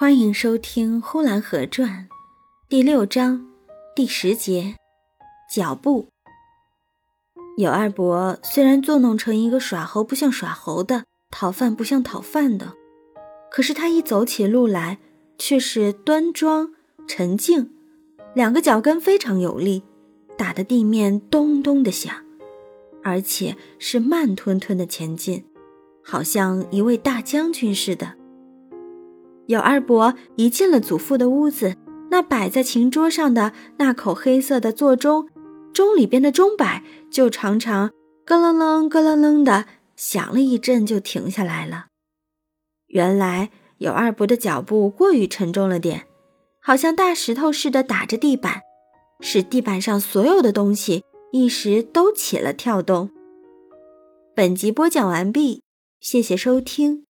欢迎收听《呼兰河传》第六章第十节。脚步。有二伯虽然作弄成一个耍猴不像耍猴的，讨饭不像讨饭的，可是他一走起路来却是端庄沉静，两个脚跟非常有力，打得地面咚咚的响，而且是慢吞吞的前进，好像一位大将军似的。有二伯一进了祖父的屋子，那摆在琴桌上的那口黑色的座钟，钟里边的钟摆就常常咯楞楞、咯楞楞的响了一阵，就停下来了。原来有二伯的脚步过于沉重了点，好像大石头似的打着地板，使地板上所有的东西一时都起了跳动。本集播讲完毕，谢谢收听。